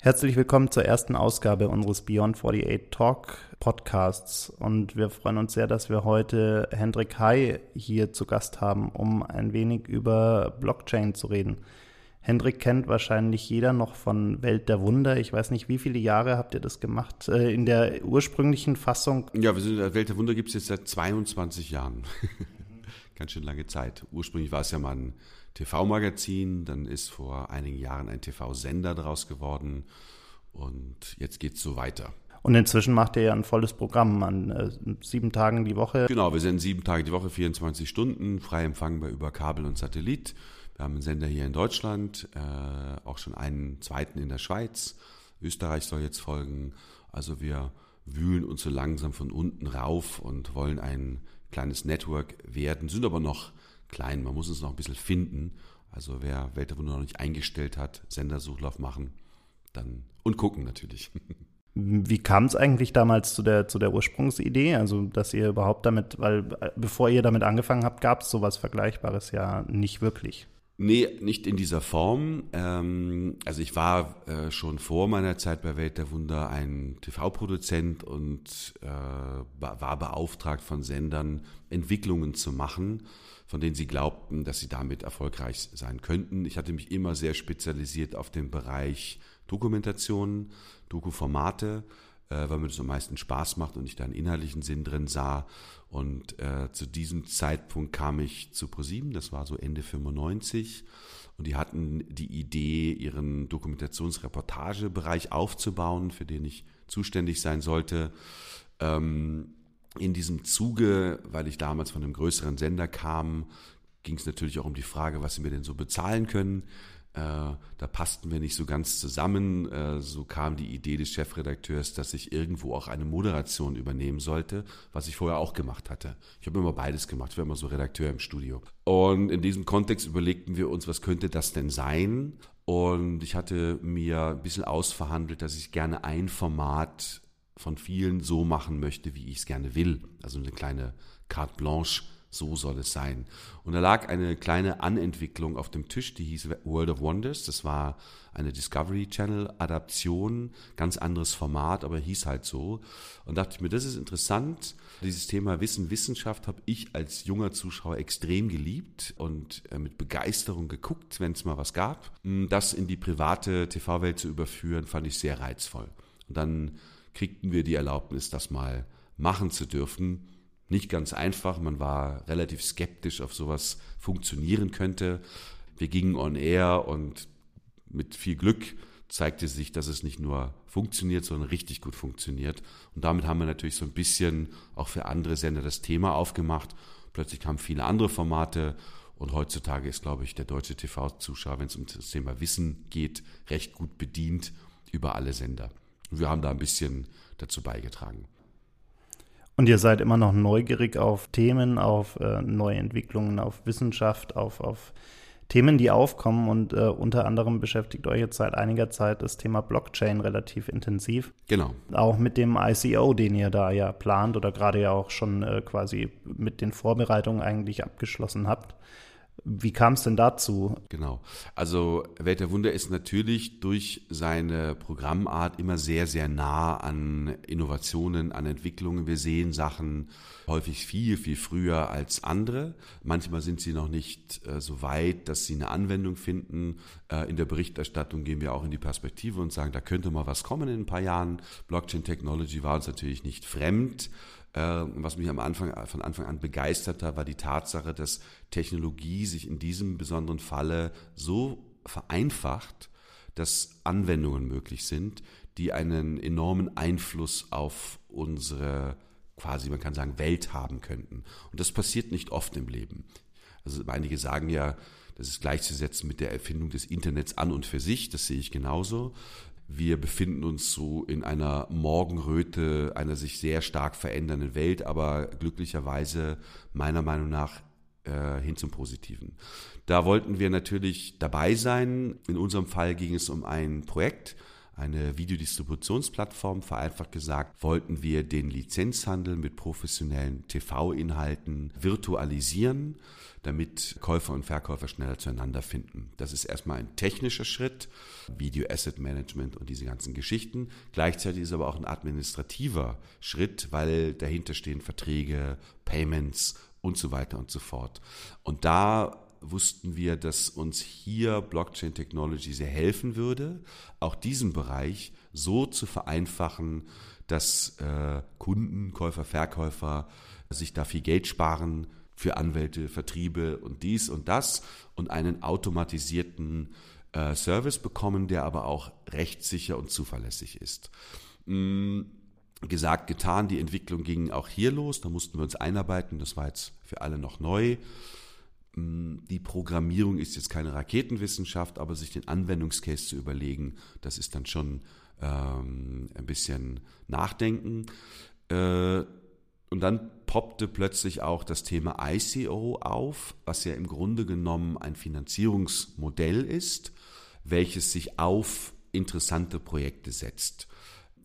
Herzlich willkommen zur ersten Ausgabe unseres Beyond 48 Talk Podcasts. Und wir freuen uns sehr, dass wir heute Hendrik Hai hier zu Gast haben, um ein wenig über Blockchain zu reden. Hendrik kennt wahrscheinlich jeder noch von Welt der Wunder. Ich weiß nicht, wie viele Jahre habt ihr das gemacht? Äh, in der ursprünglichen Fassung? Ja, wir sind Welt der Wunder gibt es jetzt seit 22 Jahren. Ganz schön lange Zeit. Ursprünglich war es ja mal ein TV-Magazin, dann ist vor einigen Jahren ein TV-Sender daraus geworden und jetzt geht es so weiter. Und inzwischen macht ihr ja ein volles Programm an äh, sieben Tagen die Woche. Genau, wir senden sieben Tage die Woche, 24 Stunden, frei empfangbar über Kabel und Satellit. Wir haben einen Sender hier in Deutschland, äh, auch schon einen zweiten in der Schweiz. Österreich soll jetzt folgen. Also wir wühlen uns so langsam von unten rauf und wollen ein kleines Network werden, sind aber noch klein. Man muss uns noch ein bisschen finden. Also wer Welt der Wunder noch nicht eingestellt hat, Sendersuchlauf machen, dann und gucken natürlich. Wie kam es eigentlich damals zu der, zu der Ursprungsidee? Also, dass ihr überhaupt damit, weil äh, bevor ihr damit angefangen habt, gab es sowas Vergleichbares ja nicht wirklich. Nee, nicht in dieser Form. Ähm, also ich war äh, schon vor meiner Zeit bei Welt der Wunder ein TV-Produzent und äh, war beauftragt von Sendern, Entwicklungen zu machen von denen sie glaubten, dass sie damit erfolgreich sein könnten. Ich hatte mich immer sehr spezialisiert auf den Bereich Dokumentation, Dokuformate, äh, weil mir das am meisten Spaß macht und ich da einen inhaltlichen Sinn drin sah. Und äh, zu diesem Zeitpunkt kam ich zu ProSieben, das war so Ende 95. Und die hatten die Idee, ihren Dokumentationsreportagebereich aufzubauen, für den ich zuständig sein sollte. Ähm, in diesem Zuge, weil ich damals von einem größeren Sender kam, ging es natürlich auch um die Frage, was sie mir denn so bezahlen können. Äh, da passten wir nicht so ganz zusammen. Äh, so kam die Idee des Chefredakteurs, dass ich irgendwo auch eine Moderation übernehmen sollte, was ich vorher auch gemacht hatte. Ich habe immer beides gemacht, ich war immer so Redakteur im Studio. Und in diesem Kontext überlegten wir uns, was könnte das denn sein? Und ich hatte mir ein bisschen ausverhandelt, dass ich gerne ein Format von vielen so machen möchte, wie ich es gerne will. Also eine kleine Carte Blanche, so soll es sein. Und da lag eine kleine Anentwicklung auf dem Tisch, die hieß World of Wonders. Das war eine Discovery Channel Adaption, ganz anderes Format, aber hieß halt so. Und dachte ich mir, das ist interessant. Dieses Thema Wissen, Wissenschaft habe ich als junger Zuschauer extrem geliebt und äh, mit Begeisterung geguckt, wenn es mal was gab. Das in die private TV-Welt zu überführen, fand ich sehr reizvoll. Und dann kriegten wir die Erlaubnis, das mal machen zu dürfen. Nicht ganz einfach, man war relativ skeptisch, ob sowas funktionieren könnte. Wir gingen on air und mit viel Glück zeigte sich, dass es nicht nur funktioniert, sondern richtig gut funktioniert. Und damit haben wir natürlich so ein bisschen auch für andere Sender das Thema aufgemacht. Plötzlich kamen viele andere Formate und heutzutage ist, glaube ich, der deutsche TV-Zuschauer, wenn es um das Thema Wissen geht, recht gut bedient über alle Sender. Wir haben da ein bisschen dazu beigetragen. Und ihr seid immer noch neugierig auf Themen, auf äh, neue Entwicklungen, auf Wissenschaft, auf, auf Themen, die aufkommen. Und äh, unter anderem beschäftigt euch jetzt seit einiger Zeit das Thema Blockchain relativ intensiv. Genau. Auch mit dem ICO, den ihr da ja plant oder gerade ja auch schon äh, quasi mit den Vorbereitungen eigentlich abgeschlossen habt. Wie kam es denn dazu? Genau. Also Welt der Wunder ist natürlich durch seine Programmart immer sehr, sehr nah an Innovationen, an Entwicklungen. Wir sehen Sachen häufig viel, viel früher als andere. Manchmal sind sie noch nicht äh, so weit, dass sie eine Anwendung finden. Äh, in der Berichterstattung gehen wir auch in die Perspektive und sagen, da könnte mal was kommen in ein paar Jahren. Blockchain Technology war uns natürlich nicht fremd. Äh, was mich am Anfang, von Anfang an begeistert hat, war die Tatsache, dass Technologie sich in diesem besonderen Falle so vereinfacht, dass Anwendungen möglich sind, die einen enormen Einfluss auf unsere quasi, man kann sagen, Welt haben könnten. Und das passiert nicht oft im Leben. Also einige sagen ja, das ist gleichzusetzen mit der Erfindung des Internets an und für sich, das sehe ich genauso. Wir befinden uns so in einer Morgenröte einer sich sehr stark verändernden Welt, aber glücklicherweise meiner Meinung nach äh, hin zum Positiven. Da wollten wir natürlich dabei sein. In unserem Fall ging es um ein Projekt, eine Videodistributionsplattform. Vereinfacht gesagt, wollten wir den Lizenzhandel mit professionellen TV-Inhalten virtualisieren, damit Käufer und Verkäufer schneller zueinander finden. Das ist erstmal ein technischer Schritt, Video Asset Management und diese ganzen Geschichten. Gleichzeitig ist aber auch ein administrativer Schritt, weil dahinter stehen Verträge, Payments und so weiter und so fort. Und da wussten wir, dass uns hier Blockchain Technology sehr helfen würde, auch diesen Bereich so zu vereinfachen, dass äh, Kunden, Käufer, Verkäufer sich da viel Geld sparen für Anwälte, Vertriebe und dies und das und einen automatisierten äh, Service bekommen, der aber auch rechtssicher und zuverlässig ist. Mm, gesagt, getan, die Entwicklung ging auch hier los, da mussten wir uns einarbeiten, das war jetzt für alle noch neu. Mm, die Programmierung ist jetzt keine Raketenwissenschaft, aber sich den Anwendungscase zu überlegen, das ist dann schon ähm, ein bisschen Nachdenken. Äh, und dann poppte plötzlich auch das Thema ICO auf, was ja im Grunde genommen ein Finanzierungsmodell ist, welches sich auf interessante Projekte setzt.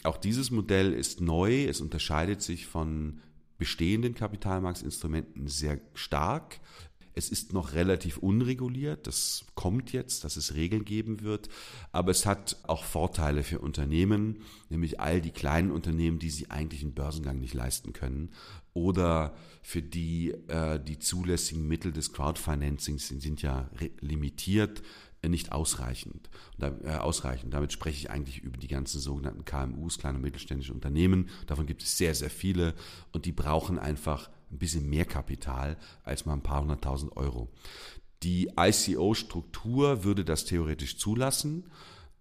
Auch dieses Modell ist neu, es unterscheidet sich von bestehenden Kapitalmarktinstrumenten sehr stark. Es ist noch relativ unreguliert. Das kommt jetzt, dass es Regeln geben wird. Aber es hat auch Vorteile für Unternehmen, nämlich all die kleinen Unternehmen, die sie eigentlich einen Börsengang nicht leisten können oder für die äh, die zulässigen Mittel des Crowdfinancings sind, sind ja limitiert äh, nicht ausreichend. Äh, ausreichend. Damit spreche ich eigentlich über die ganzen sogenannten KMUs, kleine und mittelständische Unternehmen. Davon gibt es sehr, sehr viele und die brauchen einfach ein bisschen mehr Kapital als mal ein paar hunderttausend Euro. Die ICO-Struktur würde das theoretisch zulassen.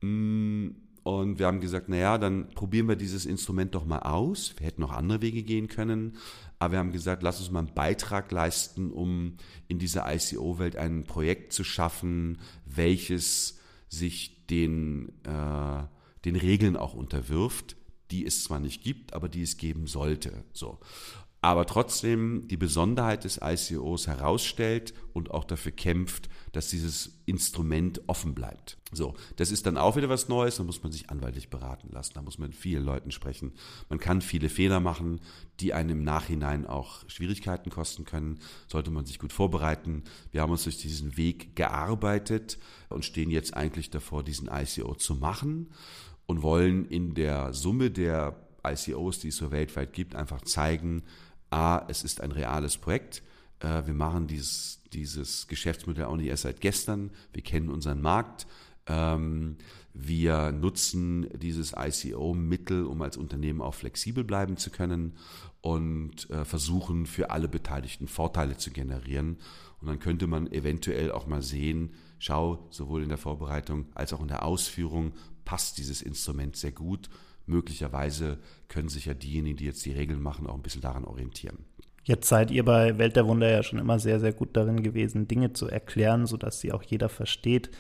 Mm, und wir haben gesagt, naja, dann probieren wir dieses Instrument doch mal aus. Wir hätten noch andere Wege gehen können. Aber wir haben gesagt, lass uns mal einen Beitrag leisten, um in dieser ICO-Welt ein Projekt zu schaffen, welches sich den, äh, den Regeln auch unterwirft, die es zwar nicht gibt, aber die es geben sollte. So aber trotzdem die Besonderheit des ICOs herausstellt und auch dafür kämpft, dass dieses Instrument offen bleibt. So, das ist dann auch wieder was Neues, da muss man sich anwaltlich beraten lassen, da muss man mit vielen Leuten sprechen. Man kann viele Fehler machen, die einem im Nachhinein auch Schwierigkeiten kosten können, sollte man sich gut vorbereiten. Wir haben uns durch diesen Weg gearbeitet und stehen jetzt eigentlich davor, diesen ICO zu machen und wollen in der Summe der ICOs, die es so weltweit gibt, einfach zeigen, A, es ist ein reales Projekt. Äh, wir machen dieses, dieses Geschäftsmodell auch nicht erst seit gestern. Wir kennen unseren Markt. Ähm, wir nutzen dieses ICO-Mittel, um als Unternehmen auch flexibel bleiben zu können und äh, versuchen für alle Beteiligten Vorteile zu generieren. Und dann könnte man eventuell auch mal sehen, schau, sowohl in der Vorbereitung als auch in der Ausführung passt dieses Instrument sehr gut möglicherweise können sich ja diejenigen, die jetzt die Regeln machen, auch ein bisschen daran orientieren. Jetzt seid ihr bei Welt der Wunder ja schon immer sehr, sehr gut darin gewesen, Dinge zu erklären, sodass sie auch jeder versteht.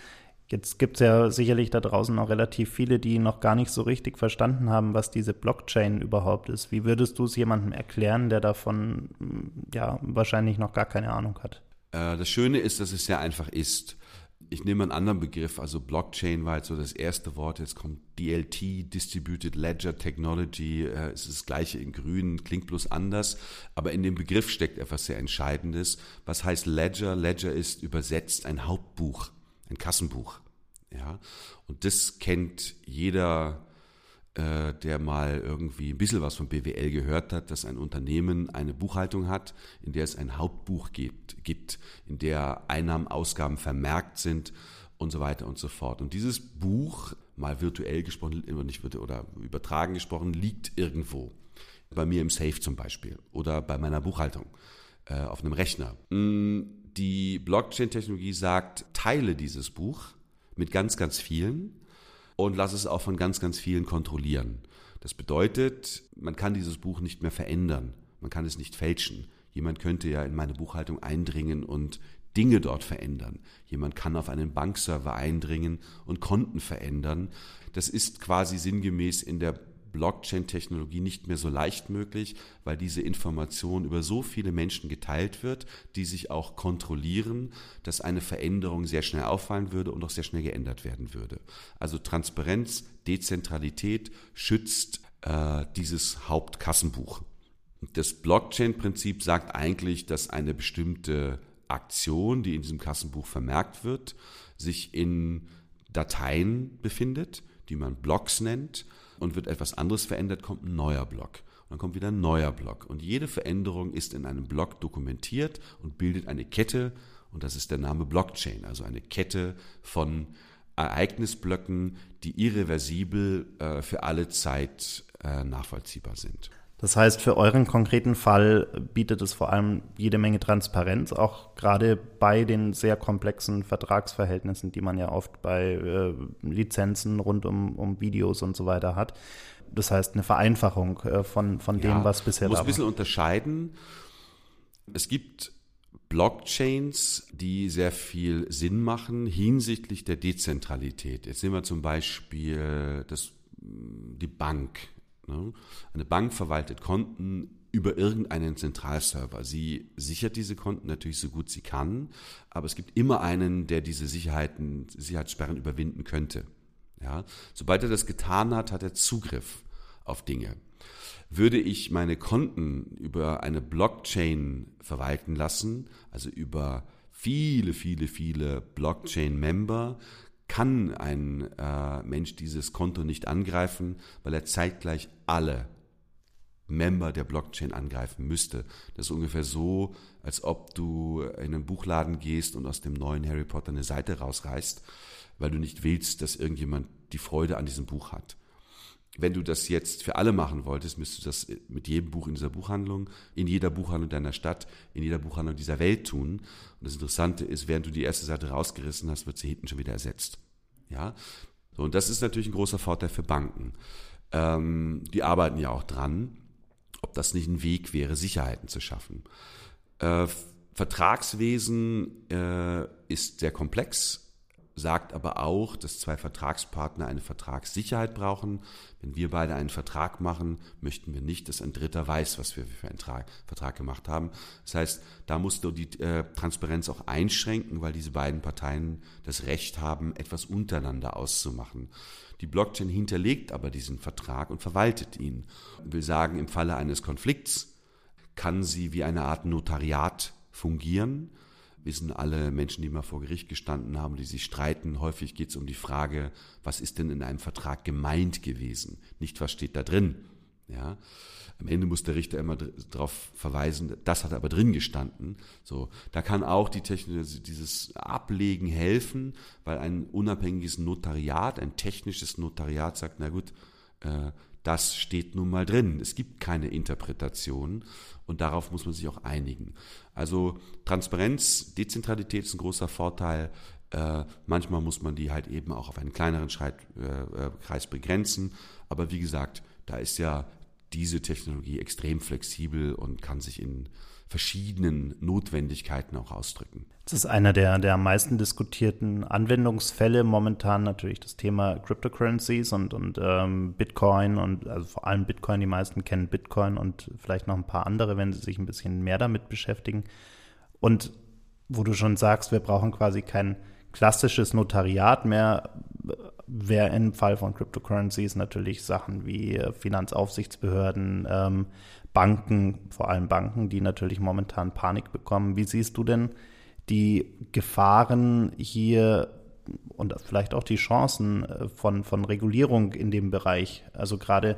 Jetzt gibt es ja sicherlich da draußen auch relativ viele, die noch gar nicht so richtig verstanden haben, was diese Blockchain überhaupt ist. Wie würdest du es jemandem erklären, der davon ja wahrscheinlich noch gar keine Ahnung hat? Äh, das Schöne ist, dass es sehr einfach ist ich nehme einen anderen Begriff, also Blockchain war jetzt so das erste Wort, jetzt kommt DLT, Distributed Ledger Technology, äh, es ist das gleiche in grün, klingt bloß anders, aber in dem Begriff steckt etwas sehr Entscheidendes. Was heißt Ledger? Ledger ist übersetzt ein Hauptbuch, ein Kassenbuch. Ja, und das kennt jeder äh, der mal irgendwie ein bisschen was von BWL gehört hat, dass ein Unternehmen eine Buchhaltung hat, in der es ein Hauptbuch gibt, gibt in der Einnahmen, Ausgaben vermerkt sind und so weiter und so fort. Und dieses Buch, mal virtuell gesprochen, nicht oder übertragen gesprochen, liegt irgendwo. Bei mir im Safe zum Beispiel oder bei meiner Buchhaltung äh, auf einem Rechner. Mm, die Blockchain-Technologie sagt, teile dieses Buch mit ganz, ganz vielen und lass es auch von ganz, ganz vielen kontrollieren. Das bedeutet, man kann dieses Buch nicht mehr verändern. Man kann es nicht fälschen. Jemand könnte ja in meine Buchhaltung eindringen und Dinge dort verändern. Jemand kann auf einen Bankserver eindringen und Konten verändern. Das ist quasi sinngemäß in der Blockchain-Technologie nicht mehr so leicht möglich, weil diese Information über so viele Menschen geteilt wird, die sich auch kontrollieren, dass eine Veränderung sehr schnell auffallen würde und auch sehr schnell geändert werden würde. Also Transparenz, Dezentralität schützt äh, dieses Hauptkassenbuch. Das Blockchain-Prinzip sagt eigentlich, dass eine bestimmte Aktion, die in diesem Kassenbuch vermerkt wird, sich in Dateien befindet, die man Blocks nennt und wird etwas anderes verändert, kommt ein neuer Block. Und dann kommt wieder ein neuer Block. Und jede Veränderung ist in einem Block dokumentiert und bildet eine Kette. Und das ist der Name Blockchain, also eine Kette von Ereignisblöcken, die irreversibel äh, für alle Zeit äh, nachvollziehbar sind. Das heißt, für euren konkreten Fall bietet es vor allem jede Menge Transparenz, auch gerade bei den sehr komplexen Vertragsverhältnissen, die man ja oft bei äh, Lizenzen rund um, um Videos und so weiter hat. Das heißt, eine Vereinfachung äh, von, von dem, ja, was bisher da war. Man muss ein bisschen unterscheiden. Es gibt Blockchains, die sehr viel Sinn machen hinsichtlich der Dezentralität. Jetzt nehmen wir zum Beispiel das, die Bank? Eine Bank verwaltet Konten über irgendeinen Zentralserver. Sie sichert diese Konten natürlich so gut sie kann, aber es gibt immer einen, der diese Sicherheiten, Sicherheitssperren überwinden könnte. Ja? Sobald er das getan hat, hat er Zugriff auf Dinge. Würde ich meine Konten über eine Blockchain verwalten lassen, also über viele, viele, viele Blockchain-Member, kann ein äh, Mensch dieses Konto nicht angreifen, weil er zeitgleich alle Member der Blockchain angreifen müsste. Das ist ungefähr so, als ob du in einen Buchladen gehst und aus dem neuen Harry Potter eine Seite rausreißt, weil du nicht willst, dass irgendjemand die Freude an diesem Buch hat. Wenn du das jetzt für alle machen wolltest, müsstest du das mit jedem Buch in dieser Buchhandlung, in jeder Buchhandlung deiner Stadt, in jeder Buchhandlung dieser Welt tun. Und das Interessante ist, während du die erste Seite rausgerissen hast, wird sie hinten schon wieder ersetzt. Ja, so, und das ist natürlich ein großer Vorteil für Banken. Ähm, die arbeiten ja auch dran, ob das nicht ein Weg wäre, Sicherheiten zu schaffen. Äh, Vertragswesen äh, ist sehr komplex sagt aber auch, dass zwei Vertragspartner eine Vertragssicherheit brauchen. Wenn wir beide einen Vertrag machen, möchten wir nicht, dass ein Dritter weiß, was wir für einen Vertrag gemacht haben. Das heißt, da musst du die äh, Transparenz auch einschränken, weil diese beiden Parteien das Recht haben, etwas untereinander auszumachen. Die Blockchain hinterlegt aber diesen Vertrag und verwaltet ihn. Ich will sagen, im Falle eines Konflikts kann sie wie eine Art Notariat fungieren wissen alle Menschen, die mal vor Gericht gestanden haben, die sich streiten. Häufig geht es um die Frage, was ist denn in einem Vertrag gemeint gewesen? Nicht, was steht da drin. Ja, am Ende muss der Richter immer darauf verweisen, das hat aber drin gestanden. So, da kann auch die Technologie, dieses Ablegen helfen, weil ein unabhängiges Notariat, ein technisches Notariat sagt, na gut, äh, das steht nun mal drin. Es gibt keine Interpretation und darauf muss man sich auch einigen. Also Transparenz, Dezentralität ist ein großer Vorteil. Äh, manchmal muss man die halt eben auch auf einen kleineren äh, äh Kreis begrenzen. Aber wie gesagt, da ist ja diese Technologie extrem flexibel und kann sich in verschiedenen Notwendigkeiten auch ausdrücken. Das ist einer der, der am meisten diskutierten Anwendungsfälle momentan natürlich das Thema Cryptocurrencies und, und ähm, Bitcoin und also vor allem Bitcoin. Die meisten kennen Bitcoin und vielleicht noch ein paar andere, wenn sie sich ein bisschen mehr damit beschäftigen. Und wo du schon sagst, wir brauchen quasi kein klassisches Notariat mehr, wäre im Fall von Cryptocurrencies natürlich Sachen wie äh, Finanzaufsichtsbehörden, ähm, Banken, vor allem Banken, die natürlich momentan Panik bekommen. Wie siehst du denn die Gefahren hier und vielleicht auch die Chancen äh, von, von Regulierung in dem Bereich? Also gerade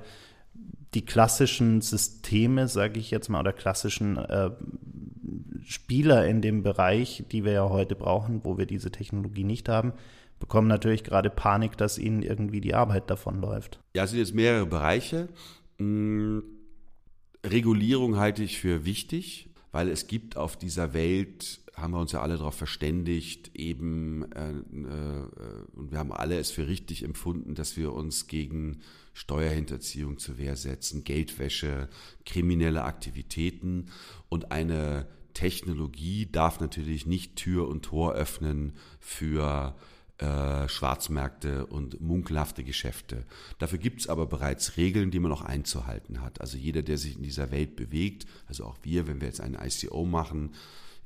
die klassischen Systeme, sage ich jetzt mal, oder klassischen äh, Spieler in dem Bereich, die wir ja heute brauchen, wo wir diese Technologie nicht haben, bekommen natürlich gerade Panik, dass ihnen irgendwie die Arbeit davon läuft. Ja, es sind jetzt mehrere Bereiche. Hm, Regulierung halte ich für wichtig, weil es gibt auf dieser Welt, haben wir uns ja alle darauf verständigt, eben, äh, äh, und wir haben alle es für richtig empfunden, dass wir uns gegen Steuerhinterziehung zur Wehr setzen, Geldwäsche, kriminelle Aktivitäten. Und eine Technologie darf natürlich nicht Tür und Tor öffnen für äh, Schwarzmärkte und munkelhafte Geschäfte. Dafür gibt es aber bereits Regeln, die man auch einzuhalten hat. Also jeder, der sich in dieser Welt bewegt, also auch wir, wenn wir jetzt ein ICO machen,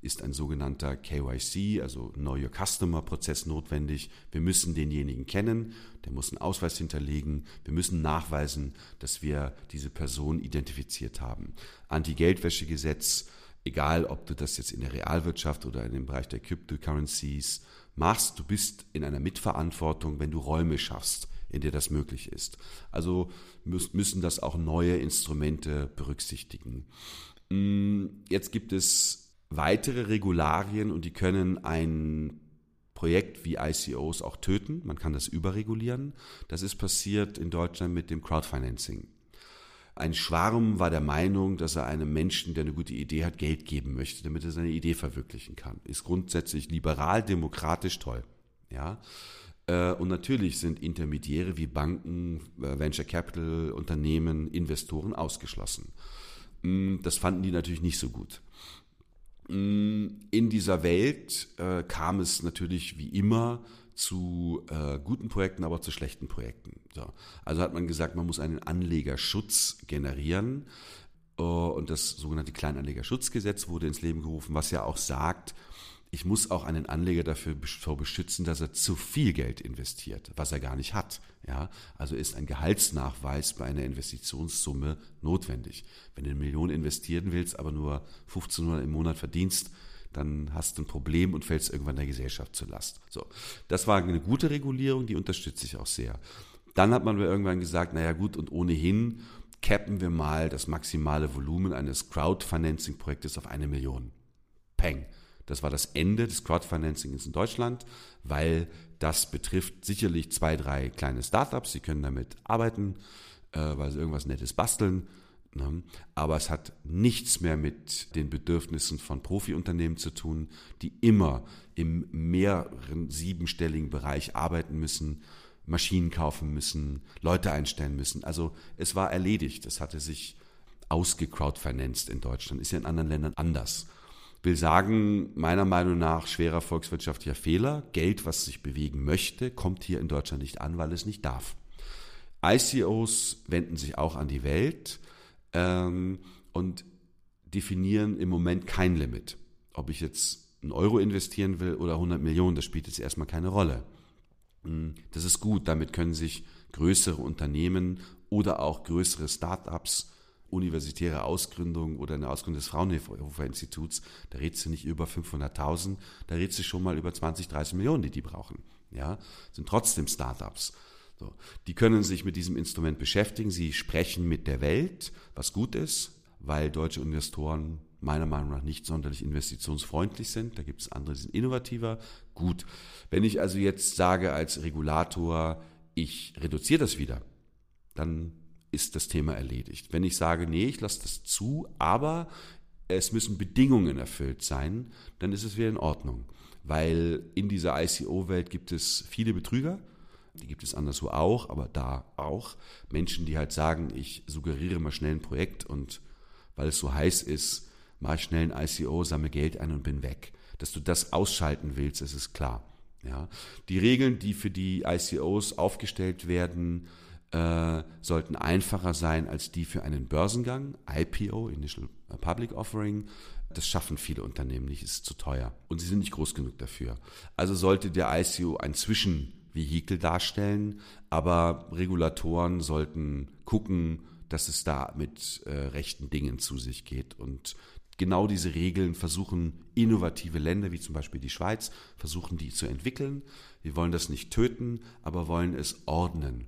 ist ein sogenannter KYC, also Know Your Customer Prozess notwendig. Wir müssen denjenigen kennen, der muss einen Ausweis hinterlegen, wir müssen nachweisen, dass wir diese Person identifiziert haben. Anti-Geldwäsche-Gesetz, egal ob du das jetzt in der Realwirtschaft oder in dem Bereich der Cryptocurrencies machst, du bist in einer Mitverantwortung, wenn du Räume schaffst, in der das möglich ist. Also müssen das auch neue Instrumente berücksichtigen. Hm, jetzt gibt es weitere Regularien und die können ein Projekt wie ICOs auch töten. Man kann das überregulieren. Das ist passiert in Deutschland mit dem Crowdfinancing. Ein Schwarm war der Meinung, dass er einem Menschen, der eine gute Idee hat, Geld geben möchte, damit er seine Idee verwirklichen kann. Ist grundsätzlich liberal, demokratisch toll. Ja. Äh, und natürlich sind Intermediäre wie Banken, äh, Venture Capital, Unternehmen, Investoren ausgeschlossen. Hm, das fanden die natürlich nicht so gut. In dieser Welt äh, kam es natürlich wie immer zu äh, guten Projekten, aber zu schlechten Projekten. So. Also hat man gesagt, man muss einen Anlegerschutz generieren. Äh, und das sogenannte Kleinanlegerschutzgesetz wurde ins Leben gerufen, was ja auch sagt, ich muss auch einen Anleger dafür beschützen, dass er zu viel Geld investiert, was er gar nicht hat. Ja, also ist ein Gehaltsnachweis bei einer Investitionssumme notwendig. Wenn du eine Million investieren willst, aber nur 1500 im Monat verdienst, dann hast du ein Problem und fällst irgendwann der Gesellschaft zur Last. So, das war eine gute Regulierung, die unterstütze ich auch sehr. Dann hat man irgendwann gesagt, naja gut, und ohnehin cappen wir mal das maximale Volumen eines Crowdfinancing-Projektes auf eine Million. Peng. Das war das Ende des Crowdfinancings in Deutschland, weil das betrifft sicherlich zwei, drei kleine Startups. Sie können damit arbeiten, äh, weil sie irgendwas Nettes basteln. Aber es hat nichts mehr mit den Bedürfnissen von Profiunternehmen zu tun, die immer im mehreren siebenstelligen Bereich arbeiten müssen, Maschinen kaufen müssen, Leute einstellen müssen. Also es war erledigt. Es hatte sich ausgecrowdfinanced in Deutschland. Ist ja in anderen Ländern anders will sagen, meiner Meinung nach schwerer volkswirtschaftlicher Fehler. Geld, was sich bewegen möchte, kommt hier in Deutschland nicht an, weil es nicht darf. ICOs wenden sich auch an die Welt ähm, und definieren im Moment kein Limit. Ob ich jetzt einen Euro investieren will oder 100 Millionen, das spielt jetzt erstmal keine Rolle. Hm, das ist gut, damit können sich größere Unternehmen oder auch größere Start-ups universitäre Ausgründung oder eine Ausgründung des Fraunhofer Instituts, da redest du nicht über 500.000, da redest du schon mal über 20, 30 Millionen, die die brauchen. Ja, sind trotzdem Startups. So. Die können sich mit diesem Instrument beschäftigen, sie sprechen mit der Welt, was gut ist, weil deutsche Investoren meiner Meinung nach nicht sonderlich investitionsfreundlich sind. Da gibt es andere, die sind innovativer. Gut. Wenn ich also jetzt sage als Regulator, ich reduziere das wieder, dann ist das Thema erledigt. Wenn ich sage, nee, ich lasse das zu, aber es müssen Bedingungen erfüllt sein, dann ist es wieder in Ordnung. Weil in dieser ICO-Welt gibt es viele Betrüger, die gibt es anderswo auch, aber da auch. Menschen, die halt sagen, ich suggeriere mal schnell ein Projekt und weil es so heiß ist, mache ich schnell ein ICO, sammle Geld ein und bin weg. Dass du das ausschalten willst, ist es klar. Ja. Die Regeln, die für die ICOs aufgestellt werden, äh, sollten einfacher sein als die für einen Börsengang, IPO, Initial Public Offering. Das schaffen viele Unternehmen nicht, ist zu teuer und sie sind nicht groß genug dafür. Also sollte der ICO ein Zwischenvehikel darstellen, aber Regulatoren sollten gucken, dass es da mit äh, rechten Dingen zu sich geht und genau diese Regeln versuchen innovative Länder wie zum Beispiel die Schweiz, versuchen die zu entwickeln. Wir wollen das nicht töten, aber wollen es ordnen.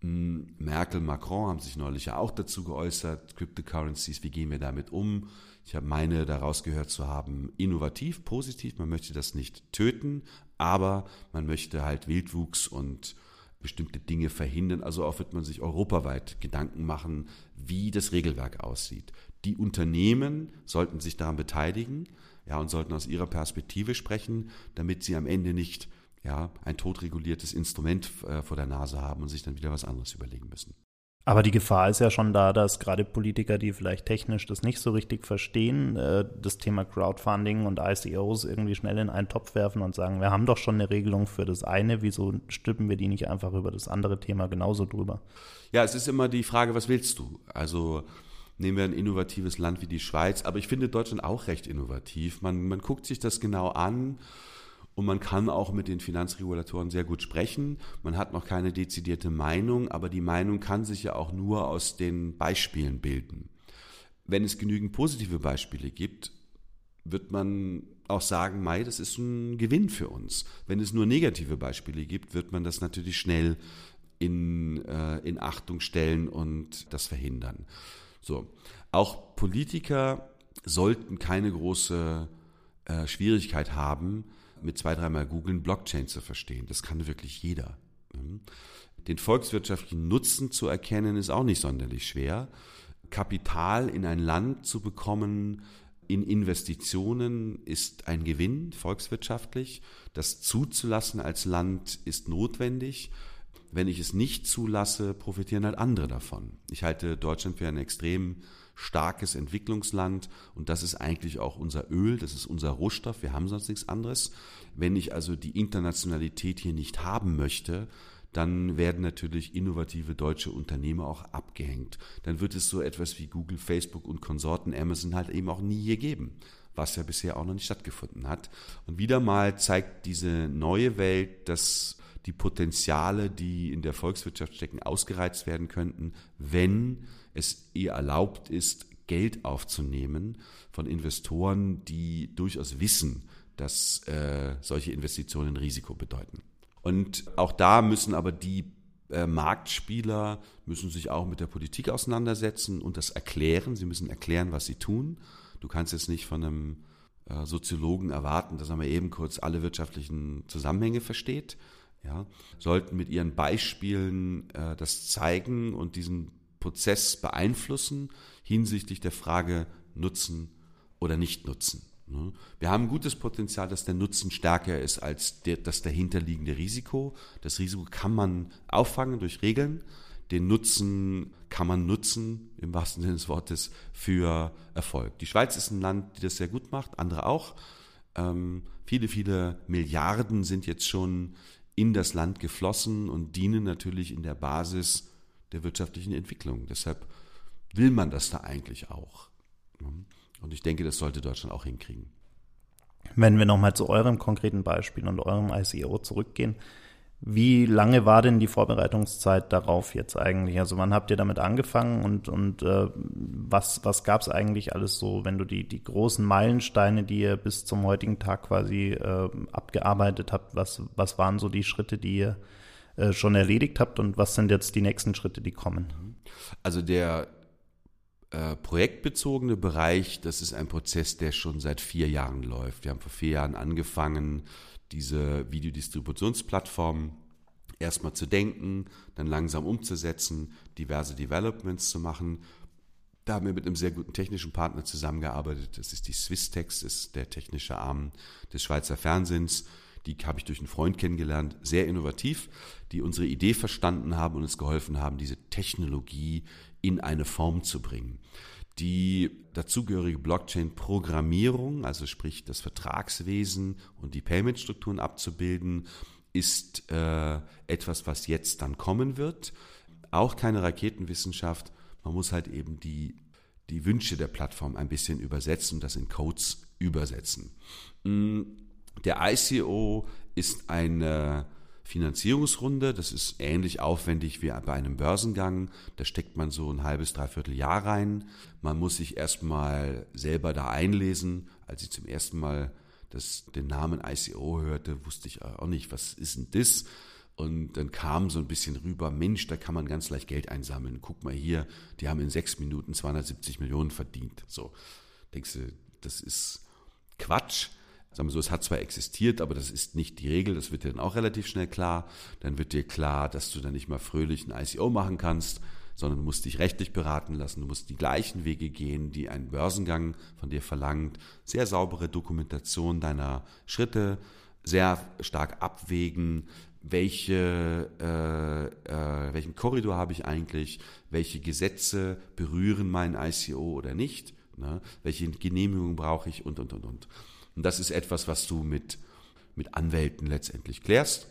Hm, Merkel, Macron haben sich neulich ja auch dazu geäußert, Cryptocurrencies, wie gehen wir damit um? Ich meine daraus gehört zu haben, innovativ, positiv, man möchte das nicht töten, aber man möchte halt Wildwuchs und bestimmte Dinge verhindern. Also auch wird man sich europaweit Gedanken machen, wie das Regelwerk aussieht. Die Unternehmen sollten sich daran beteiligen ja, und sollten aus ihrer Perspektive sprechen, damit sie am Ende nicht ja, ein totreguliertes Instrument äh, vor der Nase haben und sich dann wieder was anderes überlegen müssen. Aber die Gefahr ist ja schon da, dass gerade Politiker, die vielleicht technisch das nicht so richtig verstehen, äh, das Thema Crowdfunding und ICOs irgendwie schnell in einen Topf werfen und sagen, wir haben doch schon eine Regelung für das eine, wieso stülpen wir die nicht einfach über das andere Thema genauso drüber? Ja, es ist immer die Frage, was willst du? Also nehmen wir ein innovatives Land wie die Schweiz, aber ich finde Deutschland auch recht innovativ. Man, man guckt sich das genau an und man kann auch mit den Finanzregulatoren sehr gut sprechen. Man hat noch keine dezidierte Meinung, aber die Meinung kann sich ja auch nur aus den Beispielen bilden. Wenn es genügend positive Beispiele gibt, wird man auch sagen, Mai, das ist ein Gewinn für uns. Wenn es nur negative Beispiele gibt, wird man das natürlich schnell in, äh, in Achtung stellen und das verhindern. So. Auch Politiker sollten keine große äh, Schwierigkeit haben, mit zwei, dreimal googeln, Blockchain zu verstehen. Das kann wirklich jeder. Mhm. Den volkswirtschaftlichen Nutzen zu erkennen, ist auch nicht sonderlich schwer. Kapital in ein Land zu bekommen, in Investitionen ist ein Gewinn volkswirtschaftlich. Das zuzulassen als Land ist notwendig. Wenn ich es nicht zulasse, profitieren halt andere davon. Ich halte Deutschland für ein extrem starkes Entwicklungsland und das ist eigentlich auch unser Öl, das ist unser Rohstoff, wir haben sonst nichts anderes. Wenn ich also die Internationalität hier nicht haben möchte, dann werden natürlich innovative deutsche Unternehmer auch abgehängt. Dann wird es so etwas wie Google, Facebook und Konsorten, Amazon halt eben auch nie hier geben, was ja bisher auch noch nicht stattgefunden hat. Und wieder mal zeigt diese neue Welt, dass die Potenziale, die in der Volkswirtschaft stecken, ausgereizt werden könnten, wenn es ihr erlaubt ist, Geld aufzunehmen von Investoren, die durchaus wissen, dass äh, solche Investitionen Risiko bedeuten. Und auch da müssen aber die äh, Marktspieler müssen sich auch mit der Politik auseinandersetzen und das erklären. Sie müssen erklären, was sie tun. Du kannst jetzt nicht von einem äh, Soziologen erwarten, dass er mal eben kurz alle wirtschaftlichen Zusammenhänge versteht. Ja, sollten mit ihren Beispielen äh, das zeigen und diesen Prozess beeinflussen hinsichtlich der Frage Nutzen oder nicht Nutzen. Ne? Wir haben gutes Potenzial, dass der Nutzen stärker ist als der, das dahinterliegende Risiko. Das Risiko kann man auffangen durch Regeln. Den Nutzen kann man nutzen, im wahrsten Sinne des Wortes, für Erfolg. Die Schweiz ist ein Land, die das sehr gut macht, andere auch. Ähm, viele, viele Milliarden sind jetzt schon in das Land geflossen und dienen natürlich in der Basis der wirtschaftlichen Entwicklung. Deshalb will man das da eigentlich auch. Und ich denke, das sollte Deutschland auch hinkriegen. Wenn wir nochmal zu eurem konkreten Beispiel und eurem ICO zurückgehen, wie lange war denn die Vorbereitungszeit darauf jetzt eigentlich? Also wann habt ihr damit angefangen und, und äh, was, was gab es eigentlich alles so, wenn du die, die großen Meilensteine, die ihr bis zum heutigen Tag quasi äh, abgearbeitet habt, was, was waren so die Schritte, die ihr äh, schon erledigt habt und was sind jetzt die nächsten Schritte, die kommen? Also der äh, projektbezogene Bereich, das ist ein Prozess, der schon seit vier Jahren läuft. Wir haben vor vier Jahren angefangen, diese Videodistributionsplattform erstmal zu denken, dann langsam umzusetzen, diverse Developments zu machen. Da haben wir mit einem sehr guten technischen Partner zusammengearbeitet. Das ist die Swisstex, ist der technische Arm des Schweizer Fernsehens die habe ich durch einen Freund kennengelernt, sehr innovativ, die unsere Idee verstanden haben und uns geholfen haben, diese Technologie in eine Form zu bringen. Die dazugehörige Blockchain-Programmierung, also sprich das Vertragswesen und die Payment-Strukturen abzubilden, ist äh, etwas, was jetzt dann kommen wird. Auch keine Raketenwissenschaft. Man muss halt eben die, die Wünsche der Plattform ein bisschen übersetzen das in Codes übersetzen. Mm, der ICO ist eine Finanzierungsrunde. Das ist ähnlich aufwendig wie bei einem Börsengang. Da steckt man so ein halbes, dreiviertel Jahr rein. Man muss sich erstmal selber da einlesen. Als ich zum ersten Mal das, den Namen ICO hörte, wusste ich auch nicht, was ist denn das? Und dann kam so ein bisschen rüber, Mensch, da kann man ganz leicht Geld einsammeln. Guck mal hier, die haben in sechs Minuten 270 Millionen verdient. So, denkst du, das ist Quatsch sagen wir so, es hat zwar existiert, aber das ist nicht die Regel, das wird dir dann auch relativ schnell klar. Dann wird dir klar, dass du dann nicht mal fröhlich ein ICO machen kannst, sondern du musst dich rechtlich beraten lassen, du musst die gleichen Wege gehen, die ein Börsengang von dir verlangt, sehr saubere Dokumentation deiner Schritte, sehr stark abwägen, welche, äh, äh, welchen Korridor habe ich eigentlich, welche Gesetze berühren mein ICO oder nicht, ne? welche Genehmigung brauche ich und, und, und, und. Und das ist etwas, was du mit, mit Anwälten letztendlich klärst.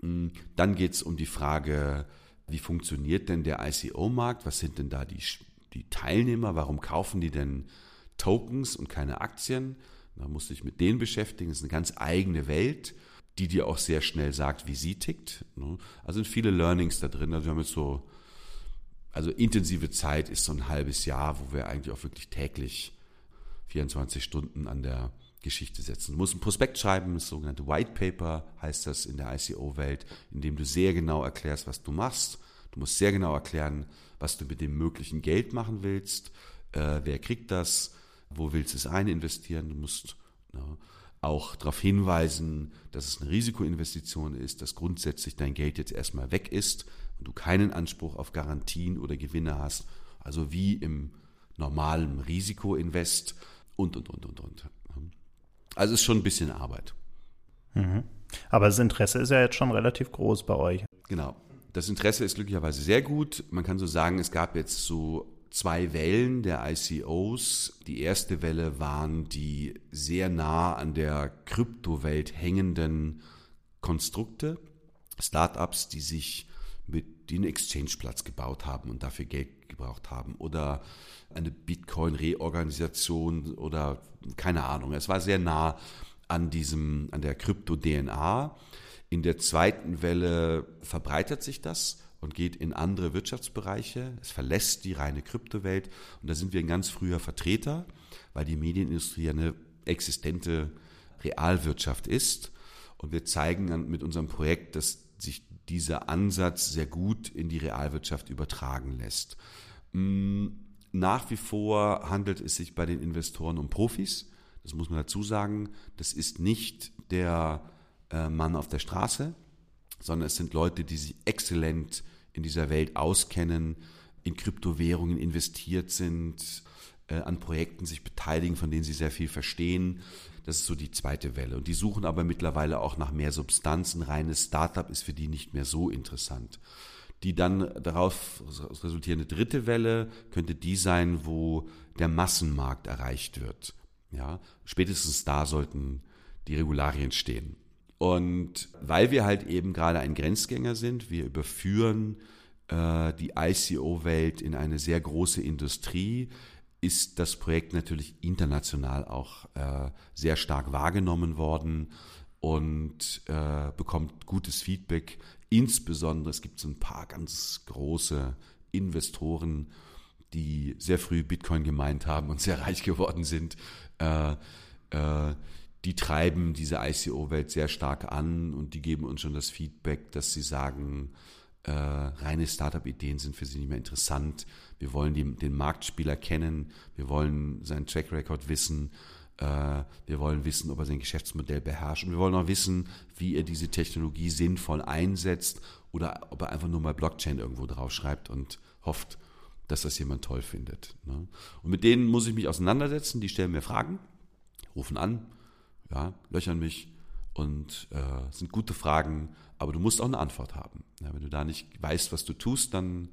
Hm, dann geht es um die Frage, wie funktioniert denn der ICO-Markt? Was sind denn da die, die Teilnehmer? Warum kaufen die denn Tokens und keine Aktien? Da musst du dich mit denen beschäftigen. Das ist eine ganz eigene Welt die dir auch sehr schnell sagt, wie sie tickt. Also sind viele Learnings da drin. Also wir haben jetzt so, also intensive Zeit ist so ein halbes Jahr, wo wir eigentlich auch wirklich täglich 24 Stunden an der Geschichte setzen. Du musst ein Prospekt schreiben, das sogenannte White Paper heißt das in der ICO-Welt, in dem du sehr genau erklärst, was du machst. Du musst sehr genau erklären, was du mit dem möglichen Geld machen willst, äh, wer kriegt das, wo willst du es eininvestieren. Du musst ne, auch darauf hinweisen, dass es eine Risikoinvestition ist, dass grundsätzlich dein Geld jetzt erstmal weg ist und du keinen Anspruch auf Garantien oder Gewinne hast, also wie im normalen Risikoinvest und, und, und, und, und. Also es ist schon ein bisschen Arbeit. Mhm. Aber das Interesse ist ja jetzt schon relativ groß bei euch. Genau. Das Interesse ist glücklicherweise sehr gut. Man kann so sagen, es gab jetzt so zwei Wellen der ICOs. Die erste Welle waren die sehr nah an der Kryptowelt hängenden Konstrukte, Startups, die sich mit den Exchange-Platz gebaut haben und dafür Geld gebraucht haben oder eine Bitcoin-Reorganisation oder keine Ahnung. Es war sehr nah an diesem, an der Krypto-DNA. In der zweiten Welle verbreitert sich das und geht in andere Wirtschaftsbereiche. Es verlässt die reine Kryptowelt und da sind wir ein ganz früher Vertreter, weil die Medienindustrie eine existente Realwirtschaft ist. Und wir zeigen mit unserem Projekt, dass sich dieser Ansatz sehr gut in die Realwirtschaft übertragen lässt. Mm, nach wie vor handelt es sich bei den Investoren um Profis. Das muss man dazu sagen. Das ist nicht der äh, Mann auf der Straße, sondern es sind Leute, die sich exzellent in dieser Welt auskennen, in Kryptowährungen investiert sind, äh, an Projekten sich beteiligen, von denen sie sehr viel verstehen. Das ist so die zweite Welle. Und die suchen aber mittlerweile auch nach mehr Substanz. Ein reines Startup ist für die nicht mehr so interessant. Die dann darauf resultierende dritte Welle könnte die sein, wo der Massenmarkt erreicht wird. Ja, spätestens da sollten die Regularien stehen. Und weil wir halt eben gerade ein Grenzgänger sind, wir überführen äh, die ICO-Welt in eine sehr große Industrie, ist das Projekt natürlich international auch äh, sehr stark wahrgenommen worden und äh, bekommt gutes Feedback. Insbesondere es gibt so ein paar ganz große Investoren, die sehr früh Bitcoin gemeint haben und sehr reich geworden sind. Äh, äh, die treiben diese ICO-Welt sehr stark an und die geben uns schon das Feedback, dass sie sagen, äh, reine Startup-Ideen sind für sie nicht mehr interessant. Wir wollen die, den Marktspieler kennen, wir wollen seinen Track Record wissen, wir wollen wissen, ob er sein Geschäftsmodell beherrscht und wir wollen auch wissen, wie er diese Technologie sinnvoll einsetzt oder ob er einfach nur mal Blockchain irgendwo draufschreibt und hofft, dass das jemand toll findet. Ne? Und mit denen muss ich mich auseinandersetzen, die stellen mir Fragen, rufen an, ja, löchern mich und äh, sind gute Fragen, aber du musst auch eine Antwort haben. Ja, wenn du da nicht weißt, was du tust, dann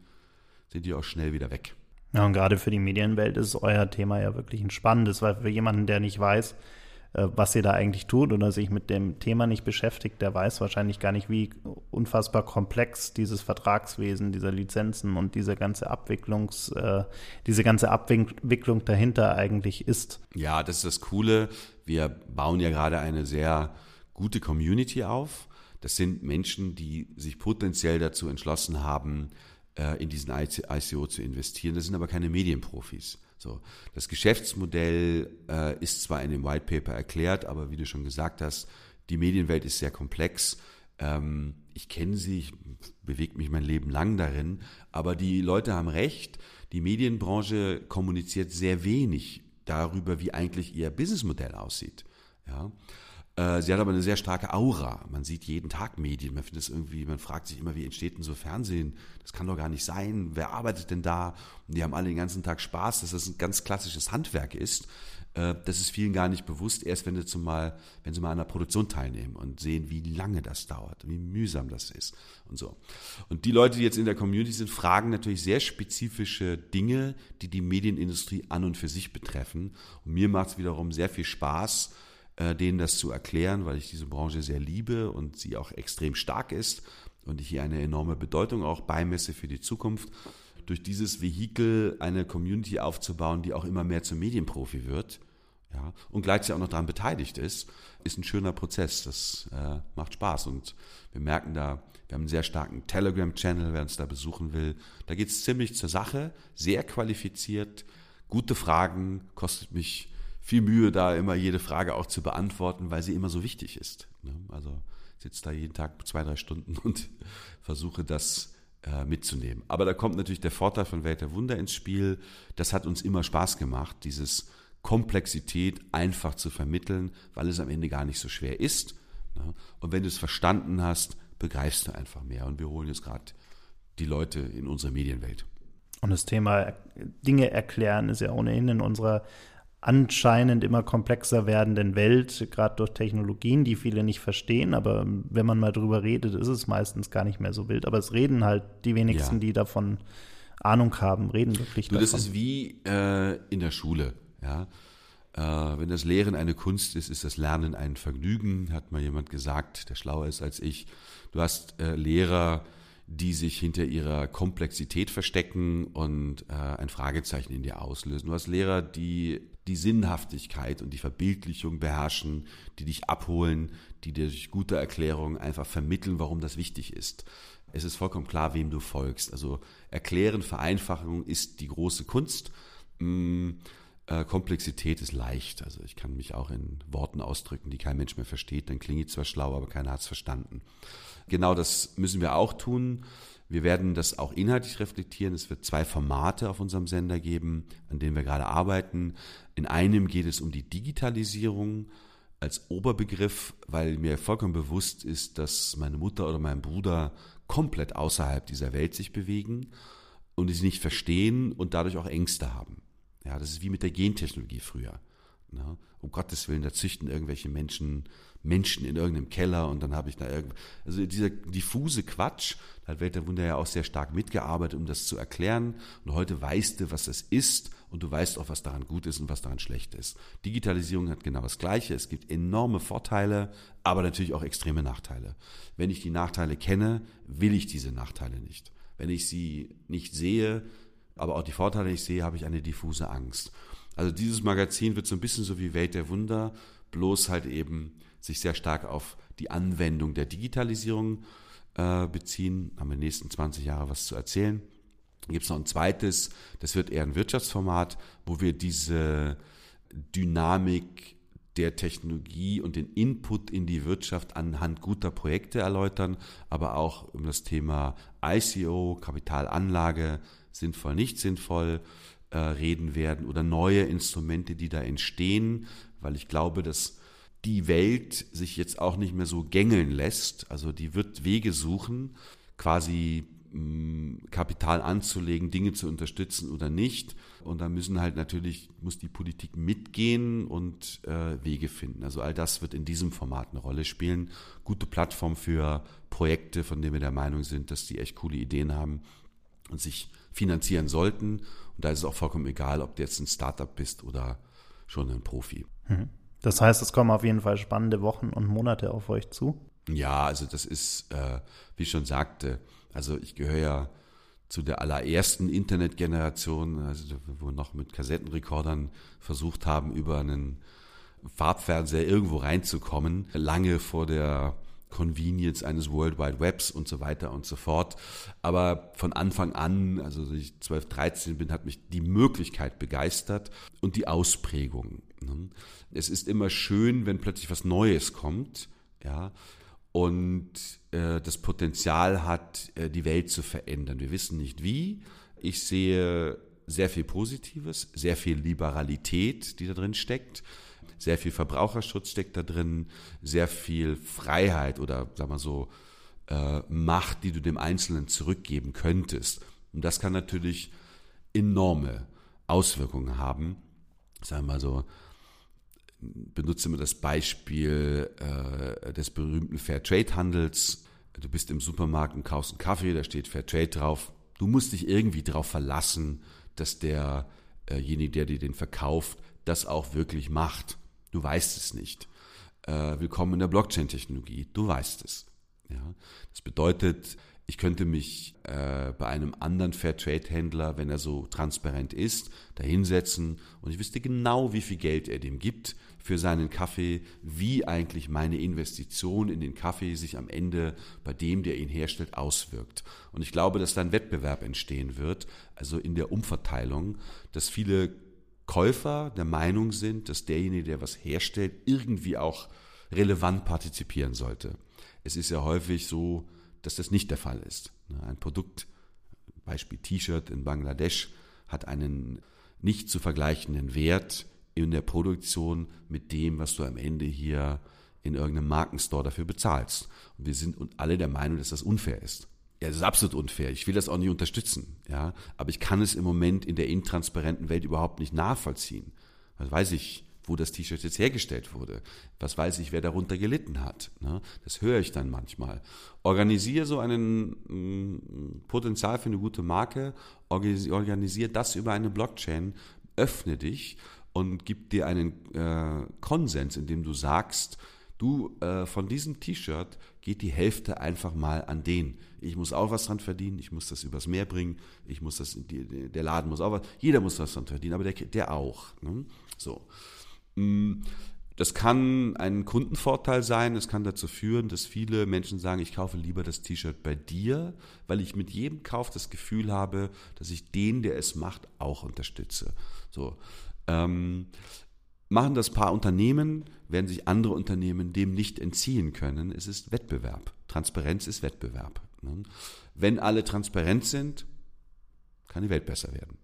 sind die auch schnell wieder weg. Ja, und gerade für die Medienwelt ist euer Thema ja wirklich ein spannendes, weil für jemanden, der nicht weiß, äh, was ihr da eigentlich tut oder sich mit dem Thema nicht beschäftigt, der weiß wahrscheinlich gar nicht, wie unfassbar komplex dieses Vertragswesen, dieser Lizenzen und diese ganze Abwicklungs, äh, diese ganze Abwicklung dahinter eigentlich ist. Ja, das ist das Coole. Wir bauen ja gerade eine sehr gute Community auf. Das sind Menschen, die sich potenziell dazu entschlossen haben, in diesen ICO zu investieren. Das sind aber keine Medienprofis. So, das Geschäftsmodell äh, ist zwar in dem White Paper erklärt, aber wie du schon gesagt hast, die Medienwelt ist sehr komplex. Ähm, ich kenne sie, ich bewege mich mein Leben lang darin, aber die Leute haben recht. Die Medienbranche kommuniziert sehr wenig darüber, wie eigentlich ihr Businessmodell aussieht. Ja. Äh, sie hat aber eine sehr starke Aura. Man sieht jeden Tag Medien. Man findet es irgendwie, man fragt sich immer, wie entsteht denn so Fernsehen? Das kann doch gar nicht sein. Wer arbeitet denn da? Und die haben alle den ganzen Tag Spaß, dass das ein ganz klassisches Handwerk ist. Äh, das ist vielen gar nicht bewusst, erst wenn, sie mal, wenn sie mal an der Produktion teilnehmen und sehen, wie lange das dauert, wie mühsam das ist und so. Und die Leute, die jetzt in der Community sind, fragen natürlich sehr spezifische Dinge, die die Medienindustrie an und für sich betreffen. Und mir macht es wiederum sehr viel Spaß, äh, denen das zu erklären, weil ich diese Branche sehr liebe und sie auch extrem stark ist und ich hier eine enorme Bedeutung auch beimesse für die Zukunft. Durch dieses Vehikel eine Community aufzubauen, die auch immer mehr zum Medienprofi wird, ja, und gleichzeitig auch noch daran beteiligt ist, ist ein schöner Prozess. Das äh, macht Spaß und wir merken da, wir haben einen sehr starken Telegram-Channel, wer uns da besuchen will. Da geht es ziemlich zur Sache, sehr qualifiziert, gute Fragen, kostet mich viel Mühe, da immer jede Frage auch zu beantworten, weil sie immer so wichtig ist. Ne? Also sitze da jeden Tag zwei, drei Stunden und versuche das äh, mitzunehmen. Aber da kommt natürlich der Vorteil von Welt der Wunder ins Spiel. Das hat uns immer Spaß gemacht, dieses Komplexität einfach zu vermitteln, weil es am Ende gar nicht so schwer ist. Ne? Und wenn du es verstanden hast, begreifst du einfach mehr. Und wir holen jetzt gerade die Leute in unsere Medienwelt. Und das Thema Dinge erklären ist ja ohnehin in unserer anscheinend immer komplexer werdenden Welt, gerade durch Technologien, die viele nicht verstehen. Aber wenn man mal drüber redet, ist es meistens gar nicht mehr so wild. Aber es reden halt die wenigsten, ja. die davon Ahnung haben, reden wirklich du, davon. Das ist wie äh, in der Schule. Ja? Äh, wenn das Lehren eine Kunst ist, ist das Lernen ein Vergnügen, hat mal jemand gesagt, der schlauer ist als ich. Du hast äh, Lehrer, die sich hinter ihrer Komplexität verstecken und äh, ein Fragezeichen in dir auslösen. Du hast Lehrer, die die Sinnhaftigkeit und die Verbildlichung beherrschen, die dich abholen, die dir durch gute Erklärungen einfach vermitteln, warum das wichtig ist. Es ist vollkommen klar, wem du folgst. Also erklären, Vereinfachung ist die große Kunst. Mm, äh, Komplexität ist leicht. Also ich kann mich auch in Worten ausdrücken, die kein Mensch mehr versteht. Dann klinge ich zwar schlau, aber keiner hat es verstanden. Genau das müssen wir auch tun. Wir werden das auch inhaltlich reflektieren. Es wird zwei Formate auf unserem Sender geben, an denen wir gerade arbeiten. In einem geht es um die Digitalisierung als Oberbegriff, weil mir vollkommen bewusst ist, dass meine Mutter oder mein Bruder komplett außerhalb dieser Welt sich bewegen und sie nicht verstehen und dadurch auch Ängste haben. Ja, das ist wie mit der Gentechnologie früher. Ne? Um Gottes Willen, da züchten irgendwelche Menschen Menschen in irgendeinem Keller und dann habe ich da irgend also dieser diffuse Quatsch, da hat Welt der Wunder ja auch sehr stark mitgearbeitet, um das zu erklären und heute weißt du, was das ist und du weißt auch, was daran gut ist und was daran schlecht ist. Digitalisierung hat genau das Gleiche, es gibt enorme Vorteile, aber natürlich auch extreme Nachteile. Wenn ich die Nachteile kenne, will ich diese Nachteile nicht. Wenn ich sie nicht sehe, aber auch die Vorteile nicht sehe, habe ich eine diffuse Angst. Also dieses Magazin wird so ein bisschen so wie Welt der Wunder, bloß halt eben sich sehr stark auf die Anwendung der Digitalisierung äh, beziehen. Haben wir in den nächsten 20 Jahre was zu erzählen. Dann gibt es noch ein zweites, das wird eher ein Wirtschaftsformat, wo wir diese Dynamik der Technologie und den Input in die Wirtschaft anhand guter Projekte erläutern, aber auch um das Thema ICO, Kapitalanlage, sinnvoll, nicht sinnvoll, äh, reden werden oder neue Instrumente, die da entstehen, weil ich glaube, dass die Welt sich jetzt auch nicht mehr so gängeln lässt. Also die wird Wege suchen, quasi mm, Kapital anzulegen, Dinge zu unterstützen oder nicht. Und da müssen halt natürlich, muss die Politik mitgehen und äh, Wege finden. Also all das wird in diesem Format eine Rolle spielen. Gute Plattform für Projekte, von denen wir der Meinung sind, dass die echt coole Ideen haben und sich finanzieren sollten. Und da ist es auch vollkommen egal, ob du jetzt ein Startup bist oder schon ein Profi. Mhm. Das heißt, es kommen auf jeden Fall spannende Wochen und Monate auf euch zu. Ja, also das ist, äh, wie ich schon sagte, also ich gehöre ja zu der allerersten Internetgeneration, also wo wir noch mit Kassettenrekordern versucht haben, über einen Farbfernseher irgendwo reinzukommen, lange vor der Convenience eines World Wide Webs und so weiter und so fort. Aber von Anfang an, also als ich 12, 13 bin, hat mich die Möglichkeit begeistert und die Ausprägung. Ne? Es ist immer schön, wenn plötzlich was Neues kommt, ja, und äh, das Potenzial hat, äh, die Welt zu verändern. Wir wissen nicht wie. Ich sehe sehr viel Positives, sehr viel Liberalität, die da drin steckt. Sehr viel Verbraucherschutz steckt da drin, sehr viel Freiheit oder sagen wir so äh, Macht, die du dem Einzelnen zurückgeben könntest. Und das kann natürlich enorme Auswirkungen haben. Sagen wir mal so, benutze immer das Beispiel äh, des berühmten Fairtrade-Handels. Du bist im Supermarkt und kaufst einen Kaffee, da steht Fairtrade drauf. Du musst dich irgendwie darauf verlassen, dass derjenige, der dir den verkauft, das auch wirklich macht. Du weißt es nicht. Äh, willkommen in der Blockchain-Technologie. Du weißt es. Ja? Das bedeutet, ich könnte mich äh, bei einem anderen Fairtrade-Händler, wenn er so transparent ist, dahinsetzen und ich wüsste genau, wie viel Geld er dem gibt für seinen Kaffee, wie eigentlich meine Investition in den Kaffee sich am Ende bei dem, der ihn herstellt, auswirkt. Und ich glaube, dass dann Wettbewerb entstehen wird, also in der Umverteilung, dass viele Käufer der Meinung sind, dass derjenige, der was herstellt, irgendwie auch relevant partizipieren sollte. Es ist ja häufig so, dass das nicht der Fall ist. Ne, ein Produkt, Beispiel T-Shirt in Bangladesch, hat einen nicht zu vergleichenden Wert in der Produktion mit dem, was du am Ende hier in irgendeinem Markenstore dafür bezahlst. Und wir sind alle der Meinung, dass das unfair ist. Ja, das ist absolut unfair. Ich will das auch nicht unterstützen. Ja, aber ich kann es im Moment in der intransparenten Welt überhaupt nicht nachvollziehen. Das weiß ich wo das T-Shirt jetzt hergestellt wurde. Was weiß ich, wer darunter gelitten hat. Ne? Das höre ich dann manchmal. Organisiere so ein mm, Potenzial für eine gute Marke, organisiere das über eine Blockchain, öffne dich und gib dir einen äh, Konsens, in dem du sagst, du, äh, von diesem T-Shirt geht die Hälfte einfach mal an den. Ich muss auch was dran verdienen, ich muss das übers Meer bringen, ich muss das, die, der Laden muss auch was, jeder muss was dran verdienen, aber der, der auch. Ne? So. Mm, das kann ein Kundenvorteil sein. Es kann dazu führen, dass viele Menschen sagen, ich kaufe lieber das T-Shirt bei dir, weil ich mit jedem Kauf das Gefühl habe, dass ich den, der es macht, auch unterstütze. So. Ähm, machen das paar Unternehmen, werden sich andere Unternehmen dem nicht entziehen können. Es ist Wettbewerb. Transparenz ist Wettbewerb. Ne? Wenn alle transparent sind, kann die Welt besser werden.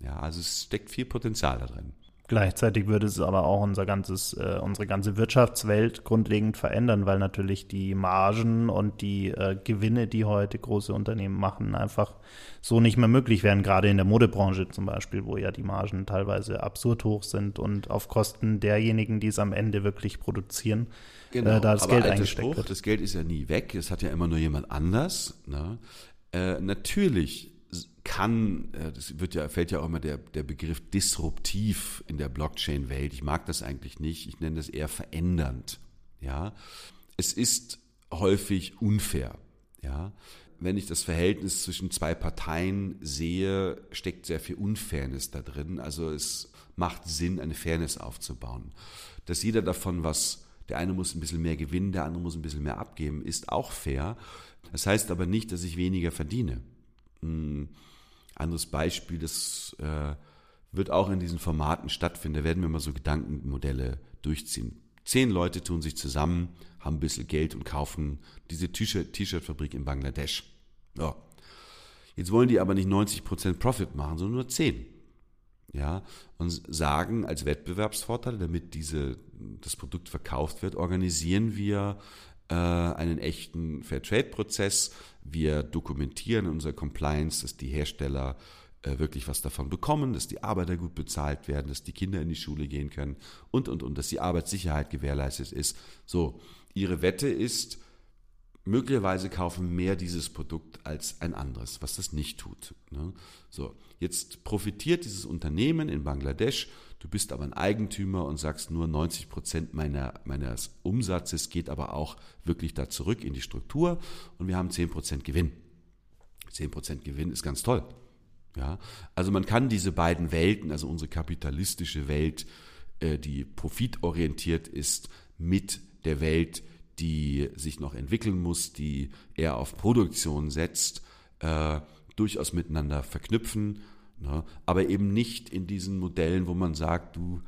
Ja, also es steckt viel Potenzial da drin. Gleichzeitig würde es aber auch unser ganzes, äh, unsere ganze Wirtschaftswelt grundlegend verändern, weil natürlich die Margen und die äh, Gewinne, die heute große Unternehmen machen, einfach so nicht mehr möglich wären, gerade in der Modebranche zum Beispiel, wo ja die Margen teilweise absurd hoch sind und auf Kosten derjenigen, die es am Ende wirklich produzieren, äh, genau, äh, da das aber Geld eingesteckt Spruch, wird. Das Geld ist ja nie weg, es hat ja immer nur jemand anders. Ne? Äh, natürlich kann, äh, das wird ja, fällt ja auch immer der, der Begriff disruptiv in der Blockchain-Welt. Ich mag das eigentlich nicht. Ich nenne das eher verändernd. Ja, es ist häufig unfair. Ja, wenn ich das Verhältnis zwischen zwei Parteien sehe, steckt sehr viel Unfairness da drin. Also es macht Sinn, eine Fairness aufzubauen. Dass jeder davon was, der eine muss ein bisschen mehr gewinnen, der andere muss ein bisschen mehr abgeben, ist auch fair. Das heißt aber nicht, dass ich weniger verdiene. Hm anderes Beispiel, das äh, wird auch in diesen Formaten stattfinden. Da werden wir mal so Gedankenmodelle durchziehen. Zehn Leute tun sich zusammen, haben ein bisschen Geld und kaufen diese T-Shirt-Fabrik in Bangladesch. Ja. Jetzt wollen die aber nicht 90% Profit machen, sondern nur 10. Ja, und sagen als Wettbewerbsvorteil, damit diese, das Produkt verkauft wird, organisieren wir einen echten Fairtrade-Prozess. Wir dokumentieren in Compliance, dass die Hersteller äh, wirklich was davon bekommen, dass die Arbeiter gut bezahlt werden, dass die Kinder in die Schule gehen können und, und, und, dass die Arbeitssicherheit gewährleistet ist. So, ihre Wette ist, möglicherweise kaufen mehr dieses Produkt als ein anderes, was das nicht tut. Ne? So, jetzt profitiert dieses Unternehmen in Bangladesch Du bist aber ein Eigentümer und sagst nur 90 Prozent meiner, meines Umsatzes geht aber auch wirklich da zurück in die Struktur und wir haben 10 Prozent Gewinn. 10 Prozent Gewinn ist ganz toll. Ja, also man kann diese beiden Welten, also unsere kapitalistische Welt, äh, die profitorientiert ist, mit der Welt, die sich noch entwickeln muss, die eher auf Produktion setzt, äh, durchaus miteinander verknüpfen Ne? Aber eben nicht in diesen Modellen, wo man sagt, du,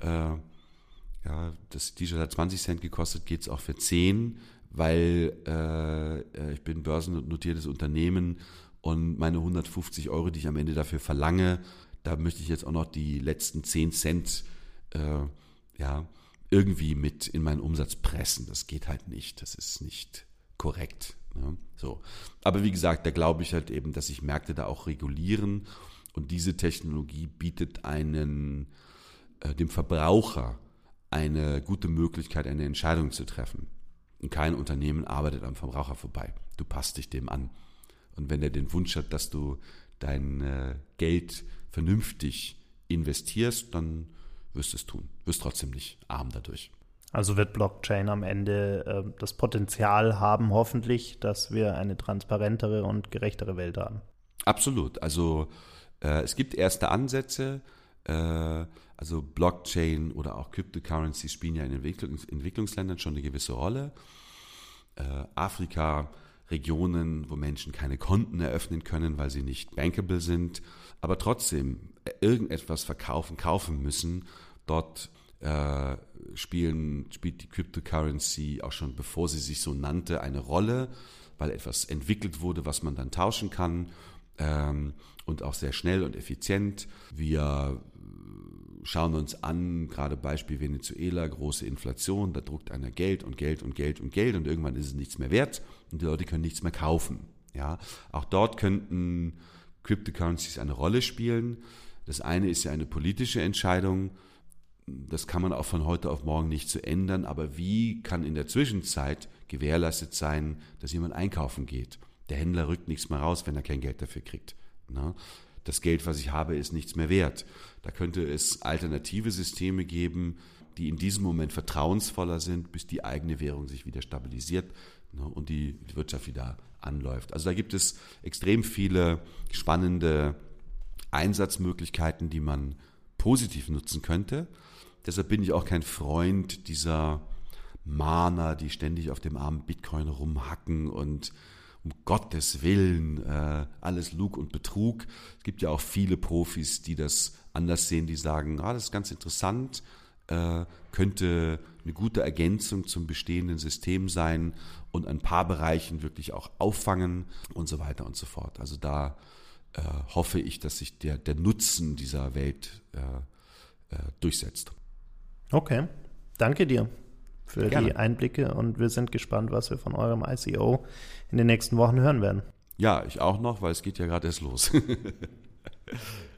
äh, ja, das T-Shirt hat 20 Cent gekostet, geht es auch für 10, weil äh, äh, ich bin börsennotiertes Unternehmen und meine 150 Euro, die ich am Ende dafür verlange, da möchte ich jetzt auch noch die letzten 10 Cent äh, ja, irgendwie mit in meinen Umsatz pressen. Das geht halt nicht. Das ist nicht korrekt. Ne? So. Aber wie gesagt, da glaube ich halt eben, dass sich Märkte da auch regulieren und diese Technologie bietet einen, äh, dem Verbraucher eine gute Möglichkeit, eine Entscheidung zu treffen. Und kein Unternehmen arbeitet am Verbraucher vorbei. Du passt dich dem an. Und wenn er den Wunsch hat, dass du dein äh, Geld vernünftig investierst, dann wirst du es tun. Wirst trotzdem nicht arm dadurch. Also wird Blockchain am Ende äh, das Potenzial haben, hoffentlich, dass wir eine transparentere und gerechtere Welt haben. Absolut. Also äh, es gibt erste Ansätze. Äh, also Blockchain oder auch Cryptocurrencies spielen ja in Entwicklungs Entwicklungsländern schon eine gewisse Rolle. Äh, Afrika, Regionen, wo Menschen keine Konten eröffnen können, weil sie nicht bankable sind, aber trotzdem irgendetwas verkaufen, kaufen müssen. Dort spielen, spielt die Cryptocurrency auch schon bevor sie sich so nannte eine Rolle, weil etwas entwickelt wurde, was man dann tauschen kann ähm, und auch sehr schnell und effizient. Wir schauen uns an, gerade Beispiel Venezuela, große Inflation, da druckt einer Geld und Geld und Geld und Geld und irgendwann ist es nichts mehr wert und die Leute können nichts mehr kaufen. Ja, auch dort könnten Cryptocurrencies eine Rolle spielen. Das eine ist ja eine politische Entscheidung. Das kann man auch von heute auf morgen nicht zu so ändern. Aber wie kann in der Zwischenzeit gewährleistet sein, dass jemand einkaufen geht? Der Händler rückt nichts mehr raus, wenn er kein Geld dafür kriegt. Ne? Das Geld, was ich habe, ist nichts mehr wert. Da könnte es alternative Systeme geben, die in diesem Moment vertrauensvoller sind, bis die eigene Währung sich wieder stabilisiert ne, und die Wirtschaft wieder anläuft. Also da gibt es extrem viele spannende Einsatzmöglichkeiten, die man positiv nutzen könnte. Deshalb bin ich auch kein Freund dieser Mahner, die ständig auf dem armen Bitcoin rumhacken und um Gottes Willen äh, alles Lug und Betrug. Es gibt ja auch viele Profis, die das anders sehen, die sagen, ah, das ist ganz interessant, äh, könnte eine gute Ergänzung zum bestehenden System sein und ein paar Bereichen wirklich auch auffangen und so weiter und so fort. Also da äh, hoffe ich, dass sich der, der Nutzen dieser Welt äh, äh durchsetzt. Okay, danke dir für Gerne. die Einblicke und wir sind gespannt, was wir von eurem ICO in den nächsten Wochen hören werden. Ja, ich auch noch, weil es geht ja gerade erst los.